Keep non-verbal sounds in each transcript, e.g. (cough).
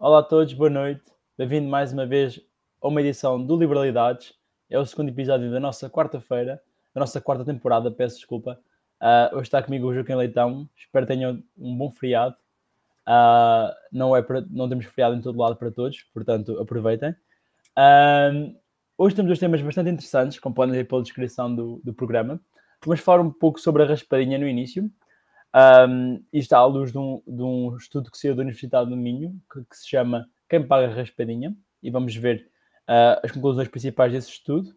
Olá a todos, boa noite. Bem-vindo mais uma vez a uma edição do Liberalidades. É o segundo episódio da nossa quarta-feira, da nossa quarta temporada, peço desculpa. Uh, hoje está comigo o Joaquim Leitão. Espero que tenham um bom feriado. Uh, não, é para, não temos feriado em todo lado para todos, portanto aproveitem. Uh, hoje temos dois temas bastante interessantes, como podem ver pela descrição do, do programa. Vamos falar um pouco sobre a raspadinha no início. Um, e está à luz de um, de um, estudo que saiu da Universidade do Minho, que, que, se chama Quem Paga a Raspadinha, e vamos ver uh, as conclusões principais desse estudo.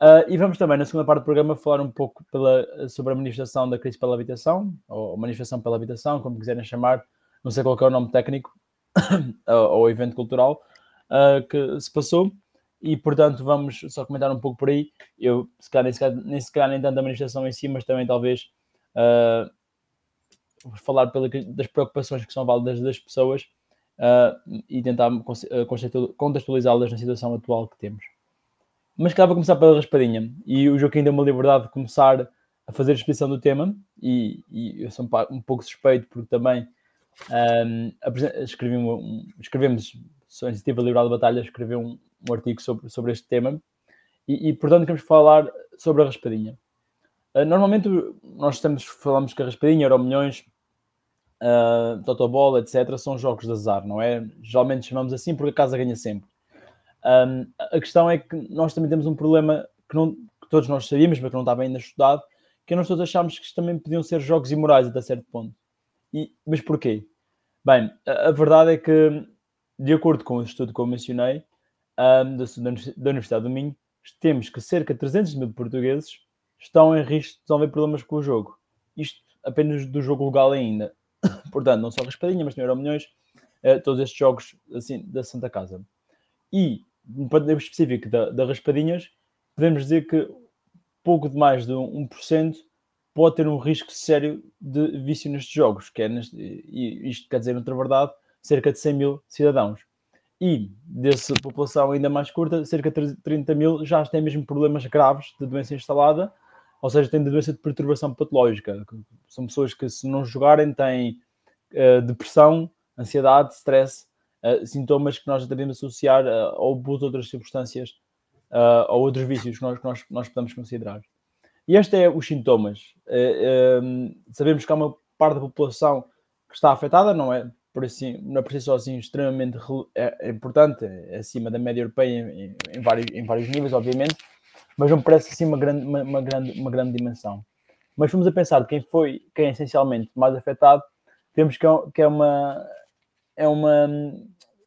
Uh, e vamos também, na segunda parte do programa, falar um pouco pela, sobre a manifestação da crise pela habitação, ou manifestação pela habitação, como quiserem chamar, não sei qual é o nome técnico, (coughs) ou evento cultural uh, que se passou. E, portanto, vamos só comentar um pouco por aí. Eu, se calhar, nem se calhar, nem, se calhar, nem tanto a manifestação em si, mas também talvez uh, falar pela, das preocupações que são válidas das pessoas uh, e tentar contextualizá-las na situação atual que temos. Mas que para começar pela raspadinha. E o Joaquim deu-me a liberdade de começar a fazer a exposição do tema e, e eu sou um, um, pouco suspeito porque também um, escrevi um, escrevemos, a Iniciativa Liberal de Batalha escreveu um, um artigo sobre, sobre este tema e, e, portanto queremos falar sobre a raspadinha. Uh, normalmente nós estamos, falamos que a raspadinha, euro milhões, uh, Totobol, etc., são jogos de azar, não é? Geralmente chamamos assim porque a casa ganha sempre. Um, a questão é que nós também temos um problema que, não, que todos nós sabíamos, mas que não estava ainda estudado, que nós todos achámos que também podiam ser jogos imorais até certo ponto. E, mas porquê? Bem, a, a, verdade é que, de acordo com o estudo que eu mencionei, um, da, da Universidade do Minho, temos que cerca de 300 mil portugueses estão em risco de desenvolver problemas com o jogo. Isto apenas do jogo legal ainda. (coughs) Portanto, não só Raspadinha, mas também Milhões, eh, todos estes jogos assim, da Santa Casa. E, no ponto específico da, da Raspadinhas, podemos dizer que pouco de mais de 1% pode ter um risco sério de vício nestes jogos, que é neste, isto quer dizer, outra verdade, cerca de 100 mil cidadãos. E dessa população ainda mais curta, cerca de 30 mil já têm mesmo problemas graves de doença instalada, ou seja, têm doença de perturbação patológica. São pessoas que, se não jogarem, têm uh, depressão, ansiedade, stress, uh, sintomas que nós devemos associar uh, a abuso de outras substâncias uh, ou outros vícios que nós, que nós, nós podemos considerar. E estes são os sintomas. sabemos que há uma parte da população que está afetada, não é por assim, não é por si só assim extremamente é, é importante, é acima da média europeia em, em, vários, em vários níveis, obviamente, mas não parece assim uma grande, uma, uma, grande, uma grande dimensão. Mas fomos a pensar quem foi, quem é essencialmente mais afetado, temos que é, que é uma é uma,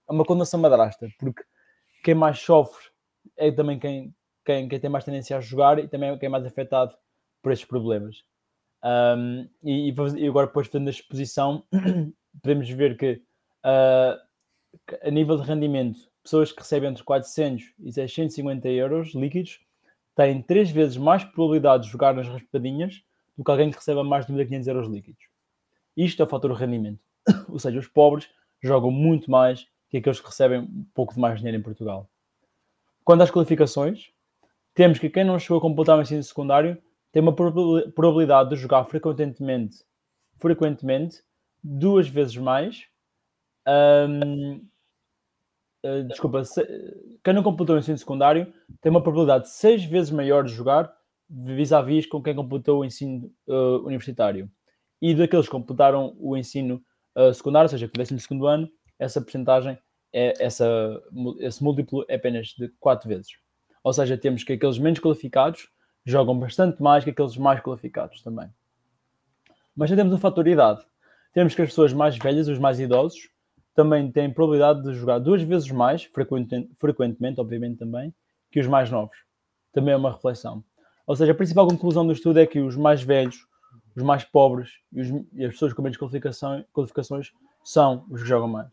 é uma condenação madrasta, porque quem mais sofre é também quem, quem, quem tem mais tendência a jogar e também é quem é mais afetado por estes problemas. Um, e, e, agora, depois fazendo a exposição, (clears throat) podemos ver que uh, a nível de rendimento, pessoas que recebem entre 400 e 650 euros líquidos têm três vezes mais probabilidade de jogar nas raspadinhas do que alguém que receba mais de 1.500 euros líquidos. Isto é o fator rendimento. (coughs) Ou seja, os pobres jogam muito mais que aqueles que recebem um pouco de mais dinheiro em Portugal. Quanto às qualificações, temos que quem não chegou a completar o ensino secundário tem uma probabilidade de jogar frequentemente, frequentemente duas vezes mais. Um, uh, desculpa, se, quem não completou o ensino secundário tem uma probabilidade seis vezes maior de jogar vis-à-vis com quem completou o ensino uh, universitário. E daqueles que completaram o ensino uh, secundário, ou seja, com o 12 segundo ano, essa porcentagem, é, essa, esse múltiplo é apenas de quatro vezes. Ou seja, temos que aqueles menos qualificados jogam bastante mais que aqueles mais qualificados também. Mas já temos um fator de idade. Temos que as pessoas mais velhas, os mais idosos, também têm probabilidade de jogar duas vezes mais, frequentemente, obviamente também, que os mais novos. Também é uma reflexão. Ou seja, a principal conclusão do estudo é que os mais velhos, os mais pobres e, os, e as pessoas com menos qualificação, qualificações são os que jogam mais.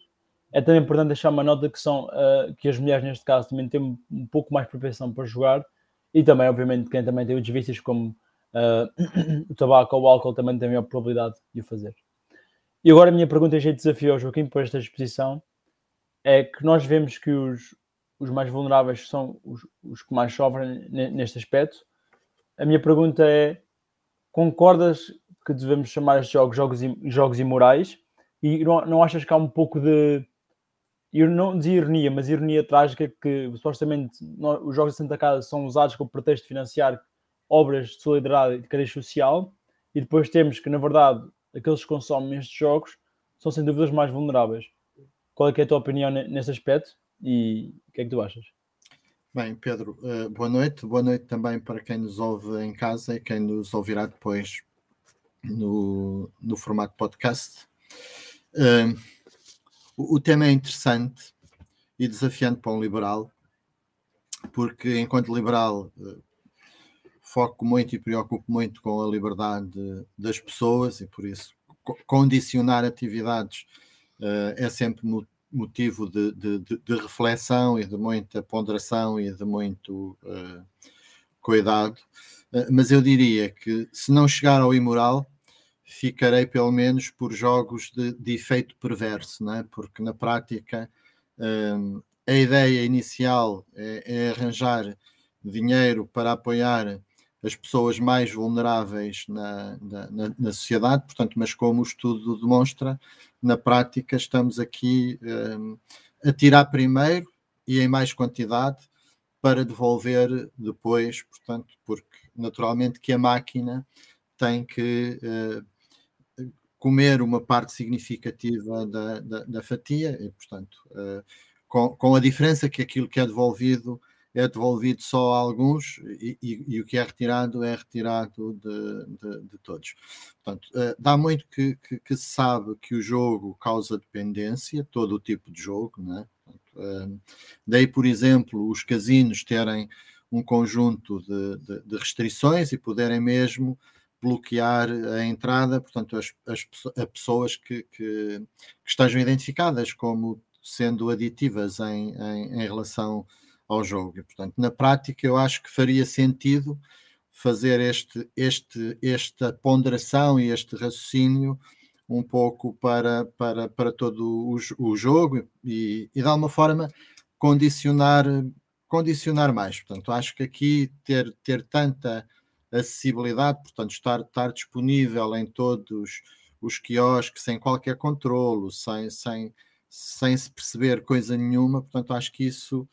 É também importante deixar uma nota que, são, uh, que as mulheres, neste caso, também têm um pouco mais propensão para jogar e também, obviamente, quem também tem outros vícios como uh, (coughs) o tabaco ou o álcool também tem a probabilidade de o fazer. E agora a minha pergunta é de desafio ao Joaquim para esta exposição é que nós vemos que os, os mais vulneráveis são os, os que mais sofrem neste aspecto. A minha pergunta é: concordas que devemos chamar estes jogos jogos, jogos imorais? E não, não achas que há um pouco de não dizia ironia, mas ironia trágica que supostamente os Jogos de Santa Casa são usados como pretexto de financiar obras de solidariedade e de cariz social, e depois temos que, na verdade, aqueles que consomem estes jogos são sem dúvida os mais vulneráveis. Qual é, é a tua opinião nesse aspecto e o que é que tu achas? Bem, Pedro, uh, boa noite. Boa noite também para quem nos ouve em casa e quem nos ouvirá depois no, no formato podcast. Uh, o, tema é interessante e desafiante para um liberal, porque enquanto liberal uh, foco muito e preocupo muito com a liberdade das pessoas e por isso condicionar atividades é sempre motivo de, de, de, reflexão e de muita ponderação e de muito uh, cuidado. Uh, mas eu diria que se não chegar ao imoral, ficarei pelo menos por jogos de, de efeito perverso, não é? porque na prática um, a ideia inicial é, é arranjar dinheiro para apoiar as pessoas mais vulneráveis na, na, na, sociedade, portanto, mas como o estudo demonstra, na prática estamos aqui um, a tirar primeiro e em mais quantidade para devolver depois, portanto, porque naturalmente que a máquina tem que uh, comer uma parte significativa da, da, da fatia e, portanto, uh, com, com a diferença que aquilo que é devolvido é devolvido só a alguns e, e, e, o que é retirado é retirado de, de, de todos. Portanto, uh, dá muito que, que, que, se sabe que o jogo causa dependência, todo o tipo de jogo, né? Portanto, uh, daí, por exemplo, os casinos terem um conjunto de, de restrições e poderem mesmo bloquear a entrada, portanto, as, as, as pessoas que, que, que, estejam identificadas como sendo aditivas em, em, em relação ao jogo. E, portanto, na prática, eu acho que faria sentido fazer este, este, esta ponderação e este raciocínio um pouco para, para, para todo o, o jogo e, e, de alguma forma, condicionar, condicionar mais. Portanto, acho que aqui ter, ter tanta acessibilidade, portanto, estar, estar disponível em todos os quiosques, sem qualquer controlo, sem, sem, sem se perceber coisa nenhuma, portanto, acho que isso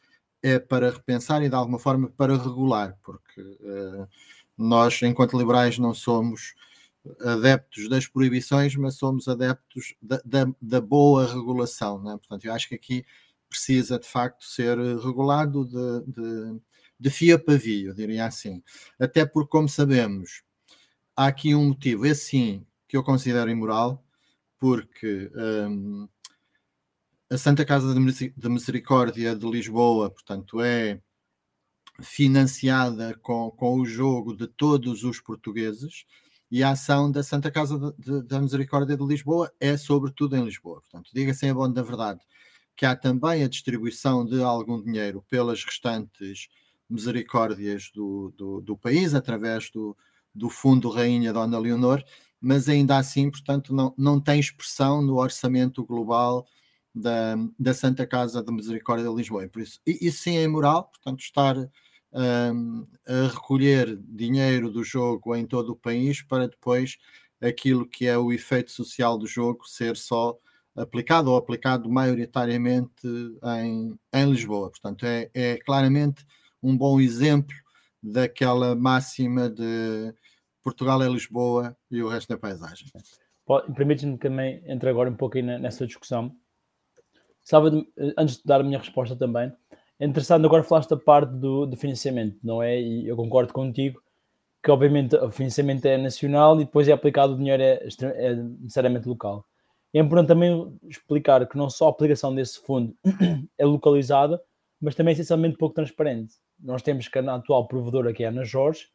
é para repensar e de alguma forma para regular, porque uh, nós, enquanto liberais, não somos adeptos das proibições, mas somos adeptos da, da, da boa regulação. Né? Portanto, eu acho que aqui precisa de facto ser regulado de, de, de fio a pavio, diria assim. Até porque, como sabemos, há aqui um motivo, esse sim, que eu considero imoral, porque um, a Santa Casa de Misericórdia de Lisboa, portanto, é financiada com, com o jogo de todos os portugueses e a ação da Santa Casa da Misericórdia de Lisboa é sobretudo em Lisboa. Portanto, diga-se em bom da verdade que há também a distribuição de algum dinheiro pelas restantes misericórdias do, do, do país, através do, do Fundo Rainha Dona Leonor, mas ainda assim, portanto, não, não tem expressão no orçamento global da, da Santa Casa de Misericórdia de Lisboa. Por isso, isso sim é imoral, portanto, estar um, a recolher dinheiro do jogo em todo o país para depois aquilo que é o efeito social do jogo ser só aplicado ou aplicado maioritariamente em, em Lisboa. Portanto, é, é claramente um bom exemplo daquela máxima de Portugal é Lisboa e o resto é paisagem. Permite-me também entrar agora um pouco nessa discussão De, eh, antes de dar a minha resposta também, é interessante agora falaste da parte do, do, financiamento, não é? E eu concordo contigo que obviamente o financiamento é nacional e depois é aplicado o dinheiro é, é necessariamente local. É importante também explicar que não só a aplicação desse fundo (clears throat) é localizada, mas também é essencialmente pouco transparente. Nós temos que a atual provedora, que é a Ana Jorge,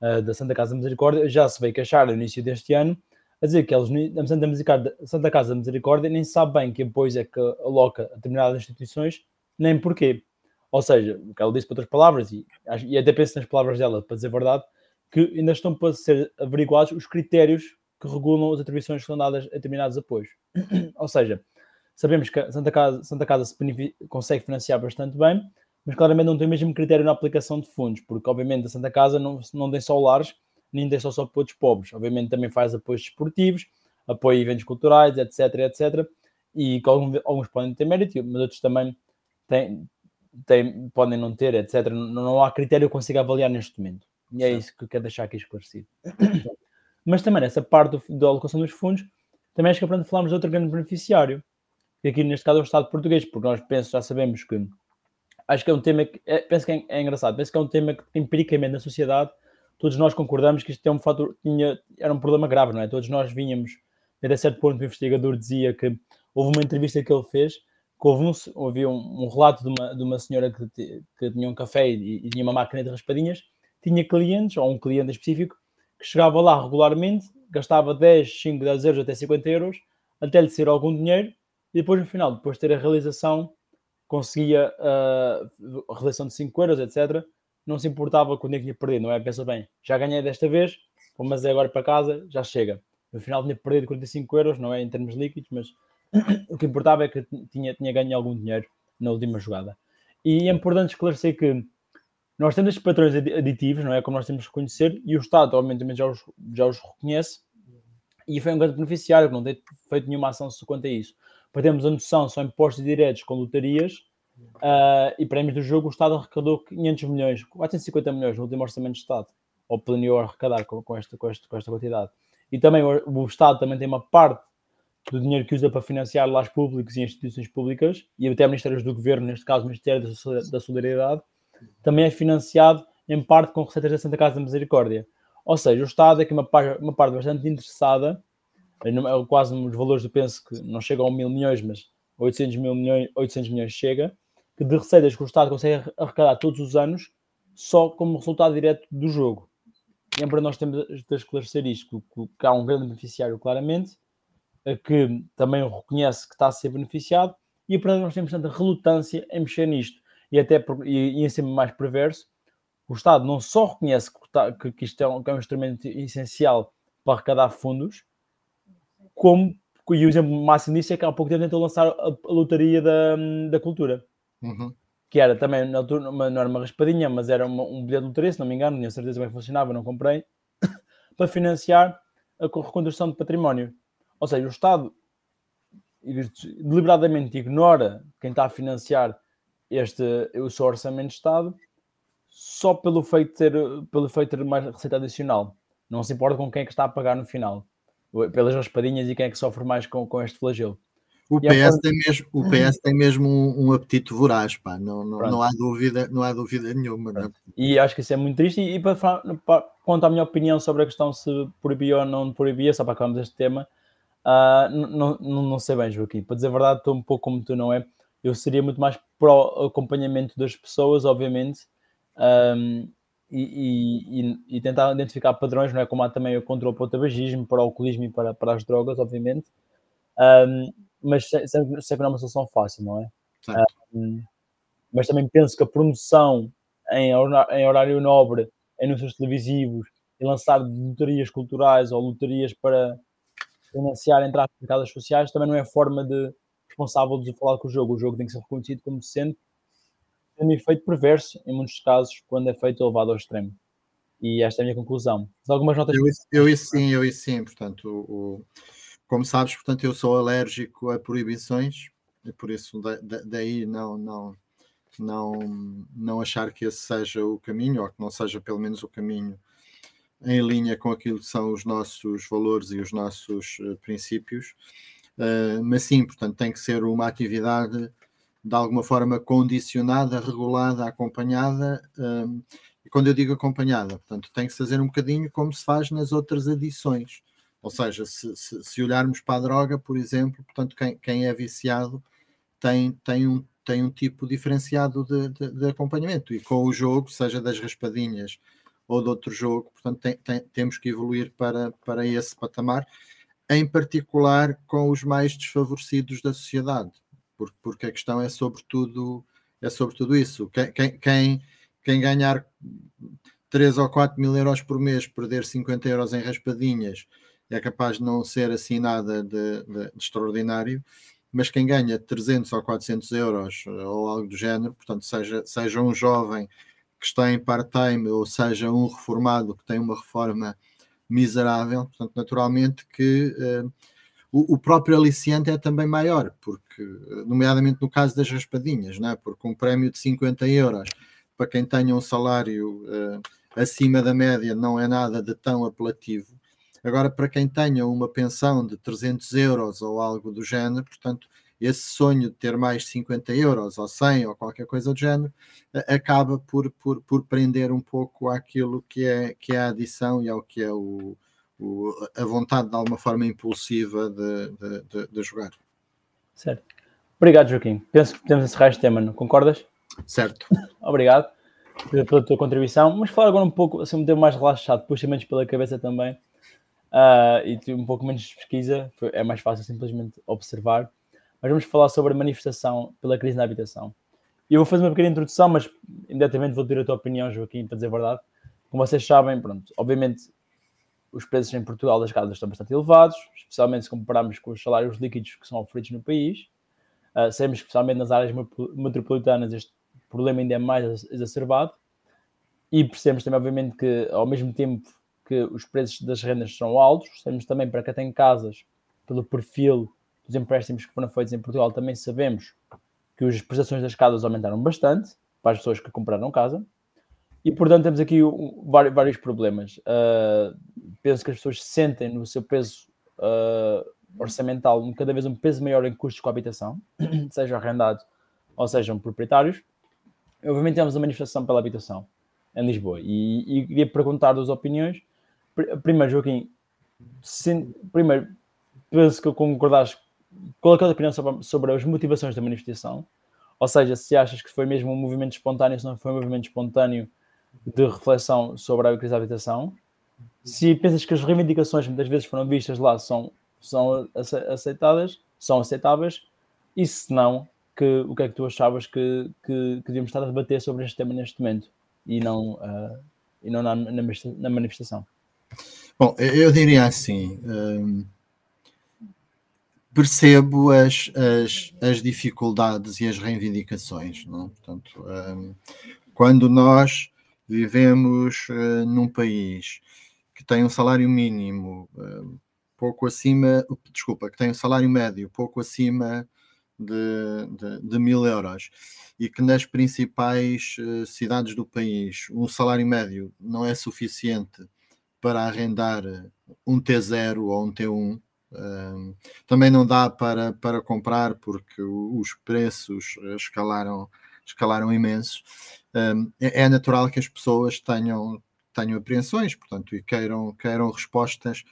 uh, da Santa Casa Misericórdia, já se veio queixar no início deste ano a dizer que eles, a Santa, Santa Casa da Misericórdia nem sabe bem que depois é que aloca a determinadas instituições, nem porquê. Ou seja, o que ela disse para outras palavras, e, e até penso nas palavras dela, para dizer a verdade, que ainda estão para ser averiguados os critérios que regulam as atribuições que são dadas a determinados apoios. (clears throat) Ou seja, sabemos que a Santa Casa, Santa Casa se consegue financiar bastante bem, mas claramente não tem o mesmo critério na aplicação de fundos, porque obviamente a Santa Casa não, não tem só lares nem deixa só apoios pobres. Obviamente também faz apoios esportivos, apoio a eventos culturais, etc, etc. e que alguns, alguns podem ter mérito, mas outros também têm, têm, podem não ter, etc. Não, não há critério que eu consiga avaliar neste momento. E é isso que eu quero deixar aqui esclarecido. (coughs) mas também nessa parte do, da alocação dos fundos, também acho que para falarmos de outro grande beneficiário, que aqui neste caso é o Estado português, porque nós penso, já sabemos que acho que é um tema que é, penso que é, é, engraçado, penso que é um tema que empiricamente na sociedade todos nós concordamos que isto é um fator, tinha, era um problema grave, não é? Todos nós vinhamos, até certo ponto o investigador dizia que houve uma entrevista que ele fez, que houve um, houve um, um relato de uma, de uma senhora que, que tinha um café e, e, tinha uma máquina de raspadinhas, tinha clientes, ou um cliente específico, que chegava lá regularmente, gastava 10, 5, 10 euros até 50 euros, até lhe ser algum dinheiro, e depois no final, depois de ter a realização, conseguia uh, a realização de 5 euros, etc., não se importava com o dinheiro que tinha perdido, não é? Pensa bem, já ganhei desta vez, mas é agora para casa, já chega. No final tinha perdido 45 euros, não é em termos líquidos, mas (clears throat) o que importava é que tinha, tinha ganho algum dinheiro na última jogada. E é importante esclarecer que nós temos estes patrões aditivos, não é? Como nós temos que reconhecer, e o Estado, obviamente, já os, já os reconhece, e foi um grande beneficiário, que não tem feito nenhuma ação quanto a isso. Para termos a noção, são impostos diretos com lotarias, uh, e prémios do jogo, o Estado arrecadou 500 milhões, 450 milhões no último orçamento de Estado, ou planeou arrecadar com, com, esta, com, com esta quantidade. E também o, o Estado também tem uma parte do dinheiro que usa para financiar lares públicos e instituições públicas, e até ministérios do governo, neste caso o Ministério da Solidariedade, também é financiado em parte com receitas da Santa Casa da Misericórdia. Ou seja, o Estado é que uma uma parte bastante interessada, é quase os valores eu penso que não chegam a mil milhões, mas 800, mil milhões, 800 milhões chega, que de receitas que o Estado consegue arrecadar todos os anos só como resultado direto do jogo. E é nós temos de esclarecer isto, que, há um grande beneficiário claramente, que também reconhece que está a ser beneficiado, e para nós temos tanta relutância em mexer nisto. E até e, e em cima mais perverso, o Estado não só reconhece que, que isto é um, que é um instrumento essencial para arrecadar fundos, como e o exemplo máximo disso é que há pouco tempo tentou lançar a, a lotaria da, da cultura. Uhum. Que era também, na altura, uma, não era uma raspadinha, mas era uma, um bilhete de lotaria, se não me engano, tinha certeza bem funcionava, não comprei, (coughs) para financiar a reconstrução de património. Ou seja, o Estado deliberadamente ignora quem está a financiar este, o seu orçamento de Estado só pelo feito de ter, pelo feito ter mais receita adicional. Não se importa com quem é que está a pagar no final, pelas raspadinhas e quem é que sofre mais com, com este flagelo. O PS, tem mesmo, o (laughs) PS tem mesmo um, um apetite voraz, pá. Não, não, não, há dúvida, não há dúvida nenhuma. Não é? E acho que isso é muito triste. E, e para, para, quanto à minha opinião sobre a questão se proibia ou não proibia, só para acabarmos este tema, uh, não, não, não sei bem, Joaquim. Para dizer a verdade, estou um pouco como tu, não é? Eu seria muito mais para o acompanhamento das pessoas, obviamente, um, e, e, e, tentar identificar padrões, não é? Como há também o controle para o tabagismo, para o alcoolismo e para, para as drogas, obviamente. Um, mas sei, que não é uma solução fácil, não é? Um, mas também penso que a promoção em, em horário nobre, em anúncios televisivos, e lançar loterias culturais ou loterias para financiar entradas em casas sociais também não é forma de responsável de falar com o jogo. O jogo tem que ser reconhecido como sendo um efeito perverso, em muitos casos, quando é feito elevado ao extremo. E esta é a minha conclusão. algumas notas. Eu, eu sim, eu sim. Portanto, o, como sabes, portanto, eu sou alérgico a proibições, e por isso daí não, não, não, não achar que esse seja o caminho, ou que não seja pelo menos o caminho em linha com aquilo que são os nossos valores e os nossos uh, princípios. Uh, mas sim, portanto, tem que ser uma atividade de alguma forma condicionada, regulada, acompanhada. Um, e quando eu digo acompanhada, portanto, tem que se fazer um bocadinho como se faz nas outras edições. Ou seja, se, se, se olharmos para a droga, por exemplo, portanto, quem, quem é viciado tem, tem, um, tem um tipo diferenciado de, de, de, acompanhamento. E com o jogo, seja das raspadinhas ou de outro jogo, portanto, tem, tem, temos que evoluir para, para esse patamar, em particular com os mais desfavorecidos da sociedade, porque, porque a questão é sobretudo, é sobretudo isso. Quem, quem, quem ganhar 3 ou 4 mil euros por mês, perder 50 euros em raspadinhas, é capaz de não ser assim nada de, de, de extraordinário, mas quem ganha 300 ou 400 euros eh, ou algo do género, portanto, seja, seja um jovem que está em part-time ou seja um reformado que tem uma reforma miserável, portanto, naturalmente que uh, o, o, próprio aliciante é também maior, porque, nomeadamente no caso das raspadinhas, não é? porque um prémio de 50 euros para quem tenha um salário uh, acima da média não é nada de tão apelativo. Agora, para quem tenha uma pensão de 300 euros ou algo do género, portanto, esse sonho de ter mais 50 euros ou 100 ou qualquer coisa do género acaba por, por, por prender um pouco àquilo que é, que é a adição e ao que é o, o a vontade de alguma forma impulsiva de, de, de, de, jogar. Certo. Obrigado, Joaquim. Penso que podemos encerrar este tema, não concordas? Certo. Obrigado pela tua contribuição. Mas falar agora um pouco, assim, um tempo mais relaxado, puxa menos pela cabeça também. Uh, e um pouco menos de pesquisa, é mais fácil simplesmente observar mas vamos falar sobre a manifestação pela crise na habitação. Eu vou fazer uma pequena introdução, mas imediatamente vou ter a tua opinião, Joaquim, para dizer a verdade. Como vocês sabem, pronto, obviamente os preços em Portugal das casas estão bastante elevados, especialmente se compararmos com os salários líquidos que são oferidos no país. Uh, sabemos que, especialmente nas áreas metropolitanas, este problema ainda é mais exacerbado. E percebemos também, obviamente, que ao mesmo tempo que os preços das rendas são altos, sabemos também para quem tem casas, pelo perfil dos empréstimos que foram feitos em Portugal, também sabemos que as prestações das casas aumentaram bastante para as pessoas que compraram casa. E, portanto, temos aqui vários, problemas. Uh, penso que as pessoas sentem no seu peso uh, orçamental cada vez um peso maior em custos com a habitação, (clears throat) seja arrendado ou sejam proprietários. Obviamente, temos a manifestação pela habitação em Lisboa. E, e queria perguntar duas opiniões. Primeiro, Joaquim, se, primeiro, penso que concordaste qual é a tua opinião sobre, sobre as motivações da manifestação? Ou seja, se achas que foi mesmo um movimento espontâneo, se não foi um movimento espontâneo de reflexão sobre a crise da habitação. Se pensas que as reivindicações muitas vezes foram vistas lá são, são aceitadas, são aceitáveis, e se não, que, o que é que tu achavas que, que, que devíamos estar a debater sobre este tema neste momento e não, uh, e não na, na, manifestação? Bom, eu diria assim. Um percebo as, as, as dificuldades e as reivindicações. Não? É? Portanto, um, quando nós vivemos uh, num país que tem um salário mínimo uh, pouco acima, desculpa, que tem um salário médio pouco acima de, de, de mil euros e que nas principais uh, cidades do país um salário médio não é suficiente para arrendar um T0 ou um T1, um, também não dá para, para comprar porque os preços escalaram, escalaram imenso. Um, é, é, natural que as pessoas tenham, tenham apreensões, portanto, e queiram, queiram respostas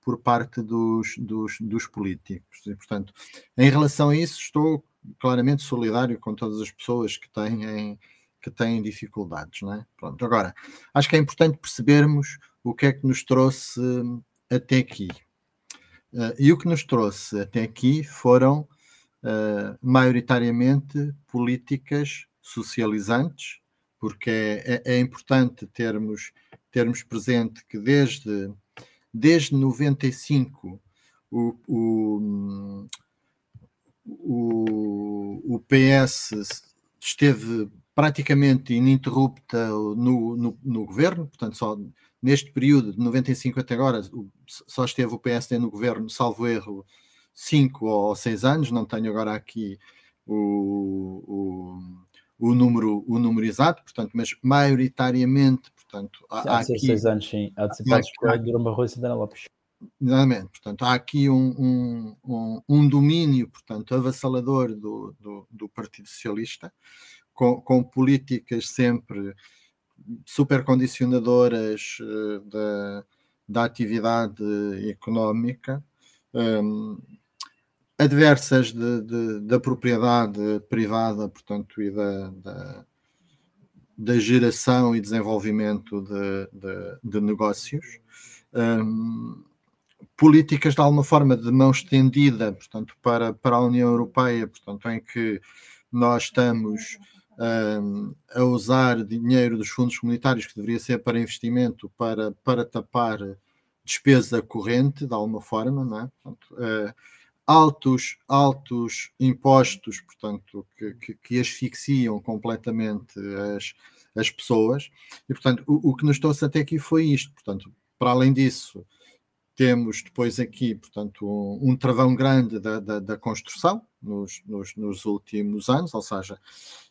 por parte dos, dos, dos políticos. E, portanto, em relação a isso, estou claramente solidário com todas as pessoas que têm, que têm dificuldades. Não é? Pronto, agora, acho que é importante percebermos o que é que nos trouxe até aqui. Uh, e o que nos trouxe até aqui foram uh, maioritariamente políticas socializantes, porque é, é, é, importante termos, termos presente que desde, desde 95 o, o, o, o PS esteve praticamente ininterrupta no, no, no governo, portanto, só neste período de 95 até agora, só esteve o PSD no governo, salvo erro, 5 ou 6 anos, não tenho agora aqui o, o, o, número, o número exato, portanto, mas maioritariamente, portanto, há, há aqui... 6 anos, sim, há de ser Durão Barroso e Santana Lopes. Exatamente, portanto, há aqui um, um, um, um domínio, portanto, avassalador do, do, do Partido Socialista, com, com políticas sempre super condicionadoras uh, da, da atividade económica, um, adversas de, de, da propriedade privada, portanto, e da, da, da geração e desenvolvimento de, de, negócios. Um, políticas de alguma forma de mão estendida, portanto, para, para a União Europeia, portanto, em que nós estamos a usar dinheiro dos fundos comunitários que deveria ser para investimento para, para tapar despesa corrente, de alguma forma, não é? Portanto, uh, altos, altos impostos, portanto, que, que, que, asfixiam completamente as, as pessoas. E, portanto, o, o que nos trouxe até aqui foi isto. Portanto, para além disso, temos depois aqui, portanto, um, um travão grande da, da, da construção nos, nos, nos, últimos anos, ou seja,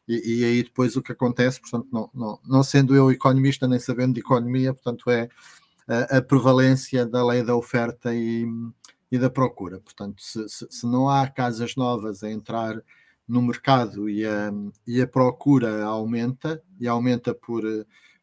e, e, aí depois o que acontece, portanto, não, não, não sendo eu economista nem sabendo de economia, portanto, é a, a prevalência da lei da oferta e, e da procura. Portanto, se, se, se, não há casas novas a entrar no mercado e a, e a procura aumenta, e aumenta por,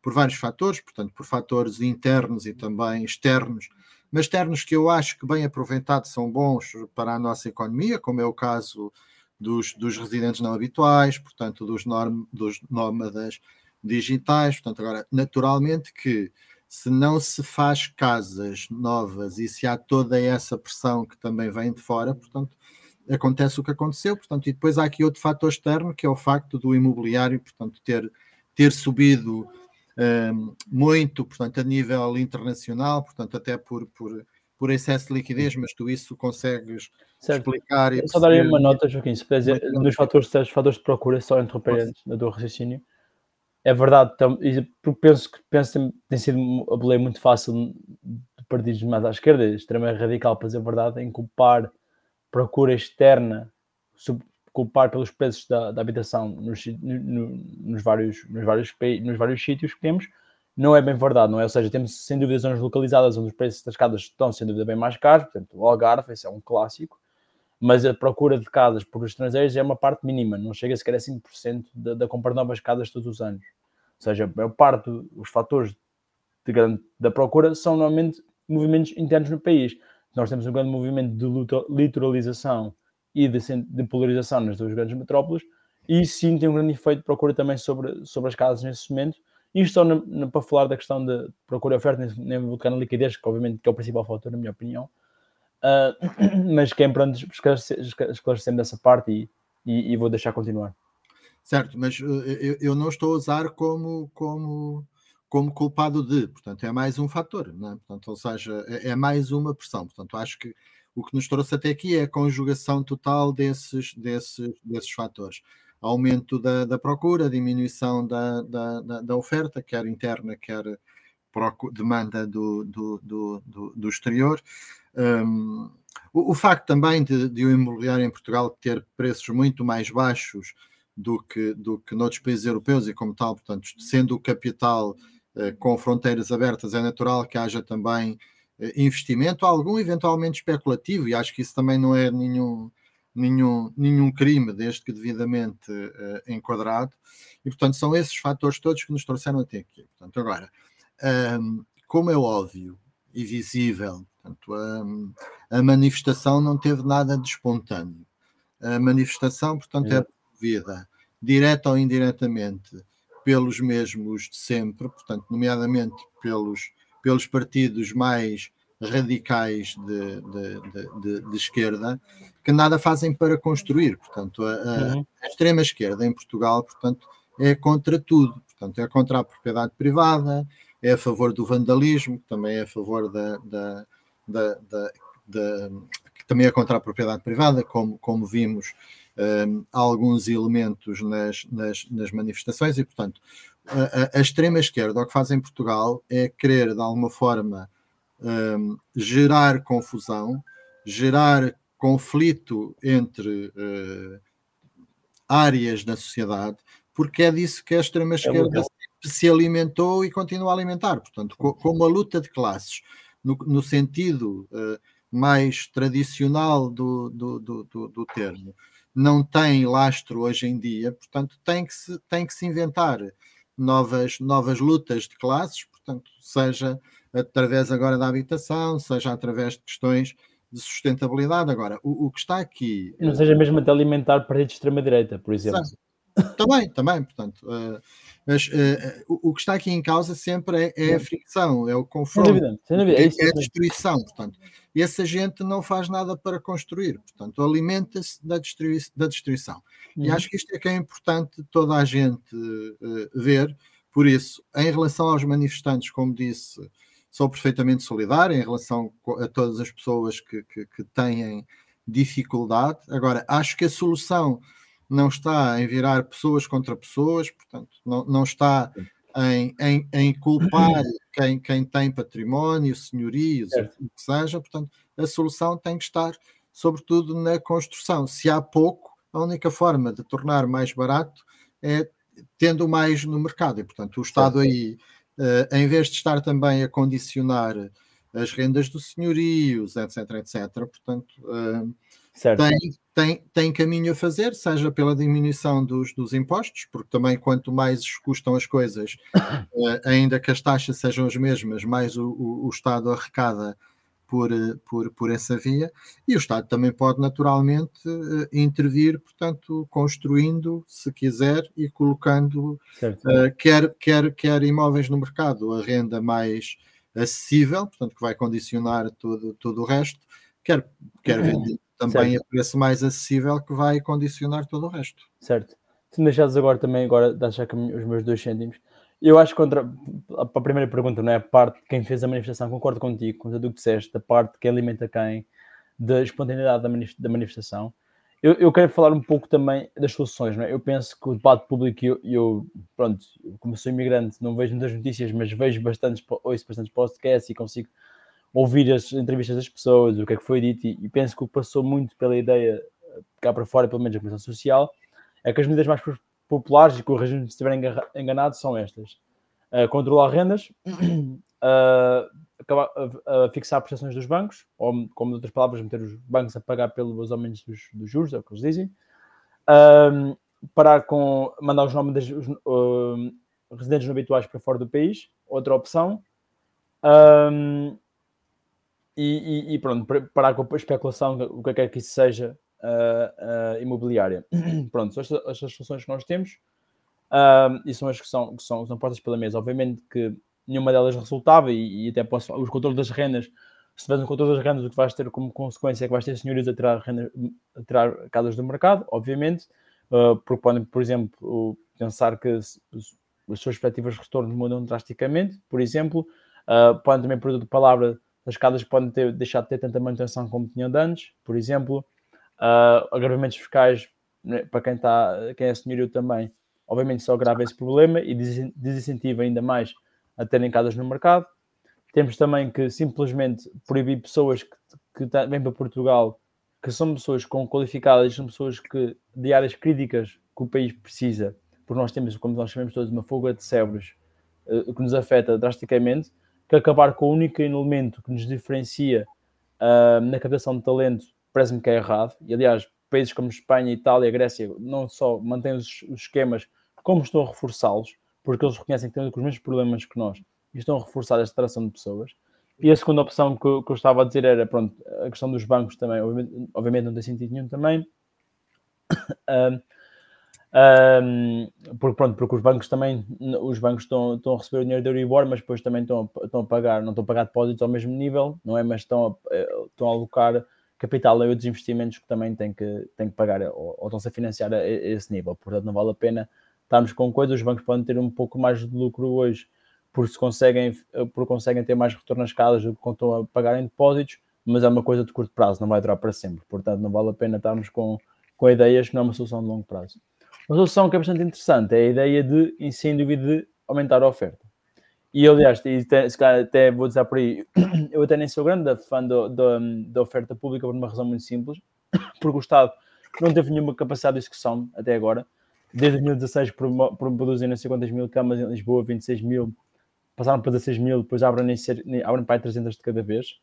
por vários fatores, portanto, por fatores internos e também externos, mas externos que eu acho que bem aproveitados são bons para a nossa economia, como é o caso dos, dos residentes não habituais, portanto, dos, norm, dos nómadas digitais. Portanto, agora, naturalmente que se não se faz casas novas e se há toda essa pressão que também vem de fora, portanto, acontece o que aconteceu, portanto, e depois há aqui outro fator externo, que é o facto do imobiliário, portanto, ter, ter subido um, muito, portanto, a nível internacional, portanto, até por, por, por excesso de liquidez, mas tu isso consegues certo. explicar. E só darei uma nota, Joaquim, se puder nos fatores, os fatores de procura, só interromper antes do raciocínio. É verdade, porque penso que penso, tem sido a boleia muito fácil de partidos mais à esquerda, extremamente radical, para dizer a verdade, em culpar procura externa, culpar pelos preços da, da habitação nos, no, nos, vários, nos, vários, nos vários sítios que temos, não é bem verdade, não é? Ou seja, temos sem dúvida zonas localizadas onde os preços das casas estão sem dúvida bem mais caros, portanto, o Algarve, esse é um clássico, mas a procura de casas por estrangeiros é uma parte mínima, não chega sequer a 5% da, da compra de novas casas todos os anos. Ou seja, a maior parte dos fatores de grande, da procura são normalmente movimentos internos no país. Nós temos um grande movimento de litoralização e de, de polarização nas duas grandes metrópoles, e sim tem um grande efeito de procura também sobre, sobre as casas nesse momento. Isto só para falar da questão de procura e oferta, nem vou tocar na liquidez, que obviamente que é o principal fator, na minha opinião. Uh, (clears throat) mas que importante esclarecer, esclarecer dessa parte e, e, e, vou deixar continuar. Certo, mas uh, eu, eu, não estou a usar como, como, como culpado de, portanto, é mais um fator, não é? portanto, ou seja, é, é mais uma pressão. Portanto, acho que o que nos trouxe até aqui é a conjugação total desses, desses, desses fatores. Aumento da, da procura, diminuição da, da, da, oferta, quer interna, quer demanda do, do, do, do, do exterior. Um, o, o, facto também de, de o imobiliário em Portugal ter preços muito mais baixos do que, do que noutros países europeus e como tal, portanto, sendo o capital eh, com fronteiras abertas, é natural que haja também eh, investimento, algum eventualmente especulativo, e acho que isso também não é nenhum, nenhum, nenhum crime, desde que devidamente uh, enquadrado, e portanto são esses fatores todos que nos trouxeram até aqui. Portanto, agora, um, como é óbvio e visível, portanto, um, a manifestação não teve nada de espontâneo. A manifestação, portanto, é, é promovida direta ou indiretamente pelos mesmos de sempre, portanto, nomeadamente pelos pelos partidos mais radicais de, de, de, de, esquerda que nada fazem para construir. Portanto, a, a, uhum. a extrema esquerda em Portugal, portanto, é contra tudo. Portanto, é contra a propriedade privada, é a favor do vandalismo, também é a favor da, da, da, da, também é contra a propriedade privada, como, como vimos um, alguns elementos nas, nas, nas manifestações, e portanto a, a extrema-esquerda o que faz em Portugal é querer, de alguma forma, um, gerar confusão, gerar conflito entre uh, áreas da sociedade, porque é disso que a extrema-esquerda é se alimentou e continua a alimentar. Portanto, co como a luta de classes, no, no sentido uh, mais tradicional do, do, do, do, termo, não tem lastro hoje em dia, portanto, tem que se, tem que se inventar novas, novas lutas de classes, portanto, seja através agora da habitação, seja através de questões de sustentabilidade. Agora, o, o que está aqui. Não seja mesmo de alimentar partidos de extrema-direita, por exemplo. Também, também, portanto. Uh, mas uh, o, o, que está aqui em causa sempre é, é a fricção, é o confronto, dúvida. É, é, a destruição, portanto. E essa gente não faz nada para construir, portanto, alimenta-se da, destrui da destruição. Uhum. E acho que isto é que é importante toda a gente uh, ver. Por isso, em relação aos manifestantes, como disse, sou perfeitamente solidário em relação a todas as pessoas que, que, que têm dificuldade. Agora, acho que a solução não está em virar pessoas contra pessoas, portanto, não, não está em, em, em culpar quem, quem tem património, senhorios, o que seja. Portanto, a solução tem que estar, sobretudo, na construção. Se há pouco, a única forma de tornar mais barato é tendo mais no mercado. E, portanto, o Estado aí, uh, em vez de estar também a condicionar as rendas dos senhorios, etc, etc, portanto, uh, tem, tem, tem caminho a fazer, seja pela diminuição dos, dos impostos, porque também quanto mais custam as coisas, uh, (coughs) ainda que as taxas sejam as mesmas, mais o, o, o Estado arrecada por, por, por essa via, e o Estado também pode naturalmente uh, intervir, portanto, construindo, se quiser, e colocando uh, quer, quer, quer imóveis no mercado, a renda mais acessível, portanto, que vai condicionar todo, todo o resto, quer, quer vender também certo. a preço mais acessível, que vai condicionar todo o resto. Certo. Se me deixares agora também, agora deixar os meus dois cêntimos, eu acho que contra a primeira pergunta, não é? A parte de quem fez a manifestação, concordo contigo, com tudo o que disseste, da parte que alimenta quem, da espontaneidade da manifestação. Eu, eu, quero falar um pouco também das soluções, não é? Eu penso que o debate público, eu, eu pronto, como sou imigrante, não vejo muitas notícias, mas vejo bastantes, ouço bastantes podcasts e consigo ouvir as entrevistas das pessoas, o que é que foi dito, e, e penso que o que passou muito pela ideia cá para fora, pelo menos a Comissão Social, é que as medidas mais populares, e corrigem-me se estiver enganado, são estas. Uh, controlar rendas, uh, acabar, uh, fixar prestações dos bancos, ou, como outras palavras, meter os bancos a pagar pelos aumentos dos, dos juros, é o que eles dizem. parar com mandar os nomes dos residentes não habituais para fora do país, outra opção. E, e, e, pronto, parar com a especulação, o que quer que isso seja, uh, uh, imobiliária. (clears throat) Pronto, são estas, estas soluções que nós temos uh, e são as que são, que são, são postas pela mesa. Obviamente que nenhuma delas resultava e, e até posso, os controles das rendas, se tiveres um controle das rendas, o que vais ter como consequência é que vais ter senhorios a tirar, rendas, a tirar casas do mercado, obviamente, uh, porque podem, por exemplo, pensar que as suas perspectivas de retorno mudam drasticamente, por exemplo, uh, podem também, por outra palavra, as casas podem ter, deixar de ter tanta manutenção como tinham antes, por exemplo, Uh, agravamentos fiscais, né, para quem, está, quem é senhorio também, obviamente só agrava esse problema e desincentiva ainda mais a terem casas no mercado. Temos também que simplesmente proibir pessoas que, que vêm para Portugal, que são pessoas com qualificadas, são pessoas que, de áreas críticas que o país precisa, porque nós temos, como nós chamamos todos, uma fuga de cérebros uh, que nos afeta drasticamente, que acabar com o único elemento que nos diferencia uh, na captação de talento parece-me que é errado. E aliás, países como Espanha, Itália, Grécia não só mantêm os, os esquemas, como estão a reforçá-los, porque eles reconhecem que têm os mesmos problemas que nós e estão a reforçar esta tração de pessoas. E a segunda opção que, que, eu estava a dizer era, pronto, a questão dos bancos também, obviamente, obviamente não tem sentido nenhum também. (coughs) um, um, porque, pronto, porque os bancos também, os bancos estão, estão a receber o dinheiro da Euribor, mas depois também estão a, estão a pagar, não estão a pagar depósitos ao mesmo nível, não é? Mas estão a, eh, estão a alocar capital e outros investimentos que também têm que, têm que pagar ou, ou estão-se a financiar a, a, esse nível. Portanto, não vale a pena estarmos com coisas. Os bancos podem ter um pouco mais de lucro hoje por se conseguem, por conseguem ter mais retorno nas casas do que estão a pagar em depósitos, mas é uma coisa de curto prazo, não vai durar para sempre. Portanto, não vale a pena estarmos com, com ideias que não é uma solução de longo prazo. Uma solução que é bastante interessante é a ideia de, sem dúvida, de aumentar a oferta. E aliás, e até, até vou dizer por aí, (clears throat) eu até nem sou grande fã da oferta pública por uma razão muito simples, (clears throat) porque o Estado não teve nenhuma capacidade de execução até agora. Desde 2016 produzem não sei quantas mil camas em Lisboa, 26 mil, passaram para 16 mil, depois abrem, abrem para 300 de cada vez.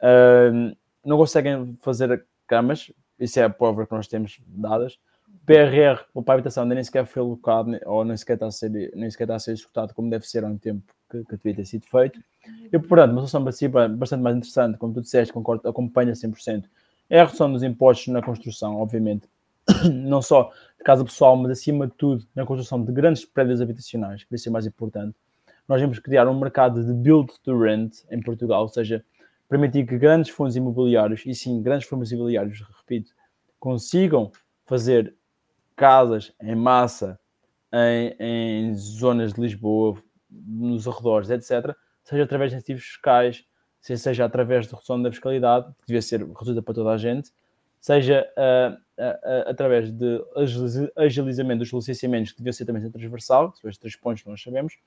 Uh, não conseguem fazer camas, isso é a prova que nós temos dadas. PRR, o para a habitação, ainda nem sequer foi alocado, ou nem sequer está a ser, nem sequer está a ser executado como deve ser há um tempo que, que devia ter sido feito. E, portanto, uma solução passiva bastante mais interessante, como tu disseste, concordo, acompanha 100%, é a redução dos impostos na construção, obviamente, (coughs) não só de casa pessoal, mas acima de tudo na construção de grandes prédios habitacionais, que isso é mais importante. Nós vamos criar um mercado de build to rent em Portugal, ou seja, permitir que grandes fundos imobiliários, e sim, grandes fundos imobiliários, repito, consigam fazer casas em massa em, em zonas de Lisboa, nos arredores, etc., seja através de incentivos fiscais, seja através de redução da fiscalidade, que devia ser reduzida para toda a gente, seja uh, uh, uh, através de agilizamento dos licenciamentos, que devia ser também transversal, são estes três pontos que nós sabemos,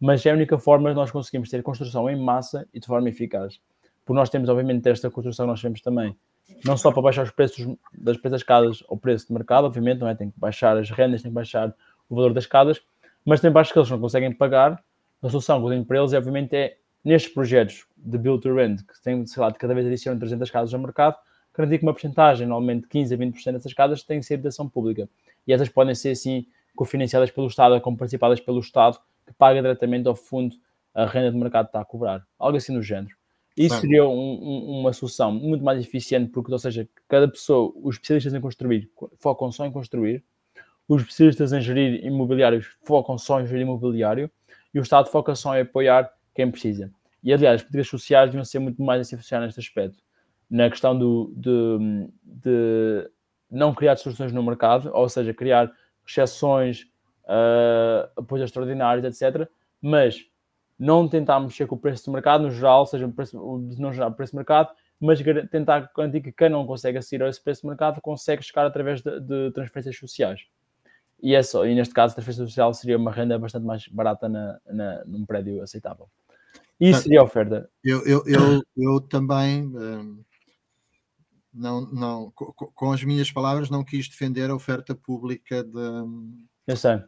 mas é a única forma de nós conseguimos ter construção em massa e de forma eficaz. Porque nós temos, obviamente, esta construção nós temos também, não só para baixar os preços das preços casas ao preço de mercado, obviamente, não é? Tem que baixar as rendas, tem que baixar o valor das casas, mas tem baixos que eles não conseguem pagar. A solução que eu tenho para eles, obviamente, é nestes projetos de build to rent, que tem, sei lá, de cada vez adicionam 300 casas ao mercado, garantir que uma porcentagem, normalmente 15 a 20% dessas casas, têm que ser habitação pública. E essas podem ser, assim, cofinanciadas pelo Estado, como participadas pelo Estado, que paga diretamente ao fundo a renda de mercado que está a cobrar. Algo assim do género. Isso seria um, um, uma solução muito mais eficiente, porque, ou seja, cada pessoa, os especialistas em construir, focam só em construir, os especialistas em gerir imobiliários focam só em gerir imobiliário e o Estado foca só em apoiar quem precisa. E, aliás, as políticas sociais deviam ser muito mais essenciais neste aspecto. Na questão do, de, de não criar distorções no mercado, ou seja, criar exceções, uh, apoios extraordinários, etc. Mas não tentar mexer com o preço do mercado no geral, ou seja, preço, não geral, o preço do mercado, mas tentar garantir que quem não consegue acessar a esse preço do mercado consegue chegar através de, de, transferências sociais. E, é só, e neste caso, a transferência social seria uma renda bastante mais barata na, na, num prédio aceitável. Isso seria a oferta. Eu, eu, eu, eu também, hum, não, não, com as minhas palavras, não quis defender a oferta pública de, eu sei.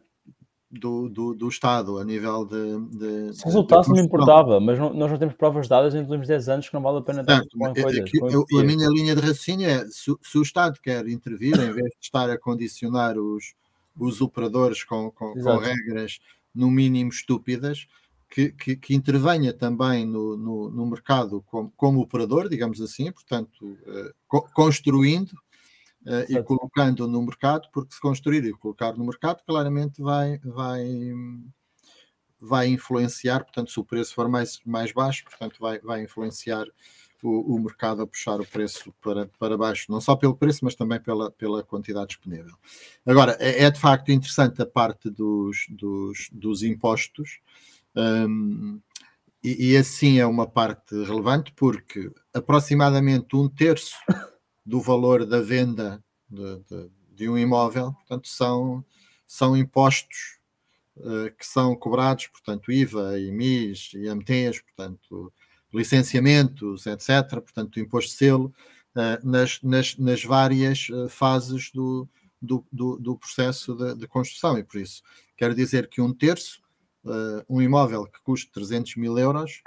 Do, do, do Estado a nível de. de Se resultasse, não me importava, mas não, nós não temos provas dadas nos últimos 10 anos que não vale a pena dar com é, coisas. É a minha linha de raciocínio é: se, se, o Estado quer intervir, em vez de estar a condicionar os, os operadores com, com, com regras no mínimo estúpidas, que, que, que, intervenha também no, no, no mercado como, como, operador, digamos assim, portanto, uh, co construindo uh, e colocando no mercado, porque se construir e colocar no mercado, claramente vai, vai, vai influenciar, portanto, se o preço for mais, mais baixo, portanto, vai, vai influenciar o, o, mercado a puxar o preço para, para baixo, não só pelo preço, mas também pela, pela quantidade disponível. Agora, é, é de facto interessante a parte dos, dos, dos impostos, um, e, e, assim é uma parte relevante porque aproximadamente um terço do valor da venda de, de, de um imóvel, portanto, são, são impostos uh, que são cobrados, portanto, IVA, IMIs, IMTs, portanto, licenciamentos, etc., portanto, imposto de selo, uh, nas, nas, nas várias uh, fases do, do, do, do processo de, de, construção. E por isso, quero dizer que um terço uh, um imóvel que custe 300 mil euros,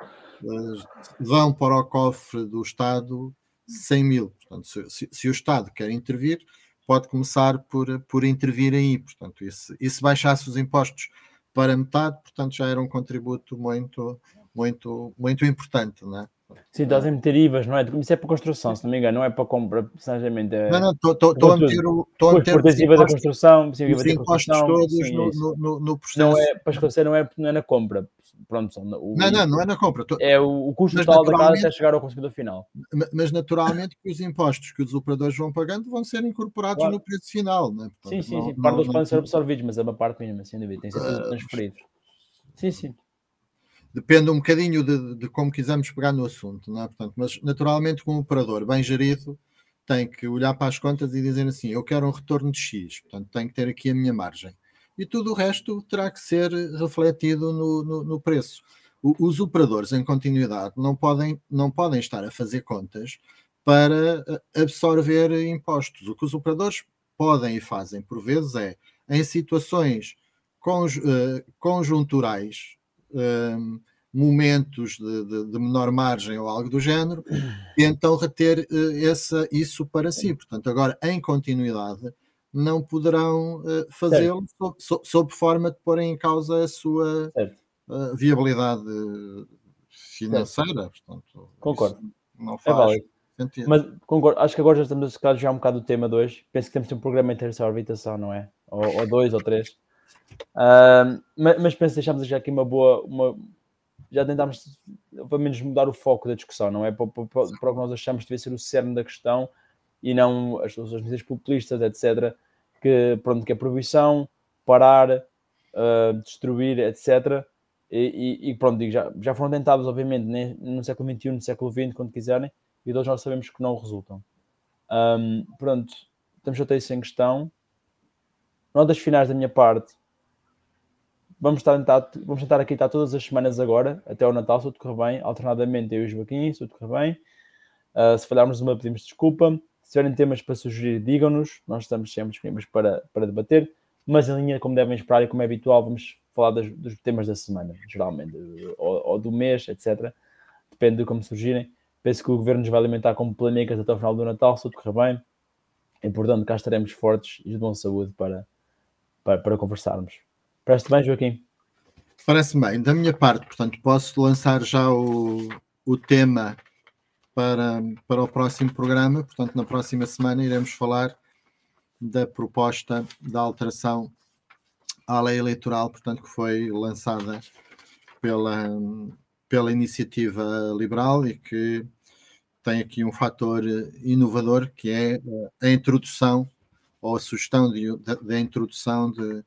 vão para o cofre do Estado 100 mil. Portanto, se, se, se, o Estado quer intervir, pode começar por, por intervir aí. Portanto, e se, e se baixasse os impostos para metade, portanto, já era um contributo muito, muito, muito importante, não é? Sim, estás a meter IVAs, não é? Isso é para construção, se não me engano, não é para compra, precisamente. É... Não, não, estou a meter o. Estou a meter os IVA da construção, sim, os impostos todos sim, no, no, no, processo. Não é, para esclarecer, não é, não é na compra. Pronto, o, não, não, não é na compra. É o, o custo total da casa até chegar ao consumidor final. Mas naturalmente que os impostos que os operadores vão pagando vão ser incorporados claro. no preço final, não é? Portanto, sim, sim, não, sim. Parte deles podem ser absorvidos, mas é uma parte mínima, sem dúvida, tem que ser tudo uh, transferido. Sim, sim depende um bocadinho de, de, como quisermos pegar no assunto, não é? Portanto, mas naturalmente, como operador bem gerido, tem que olhar para as contas e dizer assim: eu quero um retorno de X, portanto, tenho que ter aqui a minha margem. E tudo o resto terá que ser refletido no, no, no preço. O, os operadores em continuidade não podem, não podem estar a fazer contas para eh, absorver impostos. O que os operadores podem e fazem, por vezes, é em situações eh, conjunturais um, momentos de, de, de, menor margem ou algo do género, e então reter uh, essa, isso para si. Portanto, agora, em continuidade, não poderão uh, fazê-lo sob, sob, forma de pôr em causa a sua uh, viabilidade financeira. Portanto, concordo. Não é faz é sentido. Mas concordo. acho que agora já estamos a já um bocado do tema 2. Penso que temos um programa inteiro sobre orbitação, não é? Ou, ou dois ou três. Uh, mas, mas penso que deixámos já aqui uma boa. Uma, já tentámos, pelo menos, mudar o foco da discussão, não é? Para, para, para o que nós achamos que deve ser o cerne da questão e não as, as medidas populistas, etc. Que, pronto, que é proibição, parar, uh, destruir, etc. E, e, e, pronto, digo, já, já foram tentados, obviamente, no século XXI, no século XX, quando quiserem, e todos nós sabemos que não resultam. Um, pronto, estamos até isso em questão. Notas finais da minha parte vamos tentar, vamos tentar aqui estar todas as semanas agora, até o Natal, se tudo correr bem, alternadamente eu e o Joaquim, se tudo correr bem. Uh, se falharmos uma, pedimos desculpa. Se tiverem temas para sugerir, digam-nos. Nós estamos sempre disponíveis para, para debater. Mas em linha, como devem esperar e como é habitual, vamos falar das, dos temas da semana, geralmente, ou, ou, do mês, etc. Depende de como surgirem. Penso que o governo nos vai alimentar com polémicas até o final do Natal, se tudo correr bem. É importante, cá estaremos fortes e de boa saúde para, para, para conversarmos. Parece bem, Joaquim? Parece bem. Da minha parte, portanto, posso lançar já o, o tema para, para o próximo programa. Portanto, na próxima semana iremos falar da proposta da alteração à lei eleitoral, portanto, que foi lançada pela, pela iniciativa liberal e que tem aqui um fator inovador que é a introdução ou a sugestão da introdução de,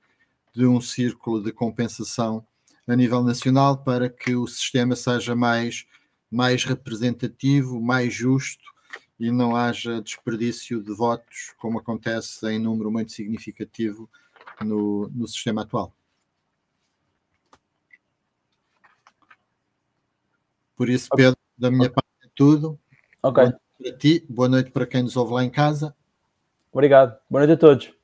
de um círculo de compensação a nível nacional para que o sistema seja mais, mais representativo, mais justo e não haja desperdício de votos, como acontece em número muito significativo no, no sistema atual. Por isso, Pedro, da minha okay. parte é tudo. Ok. Boa noite para ti, boa noite para quem nos ouve lá em casa. Obrigado. Boa noite a todos.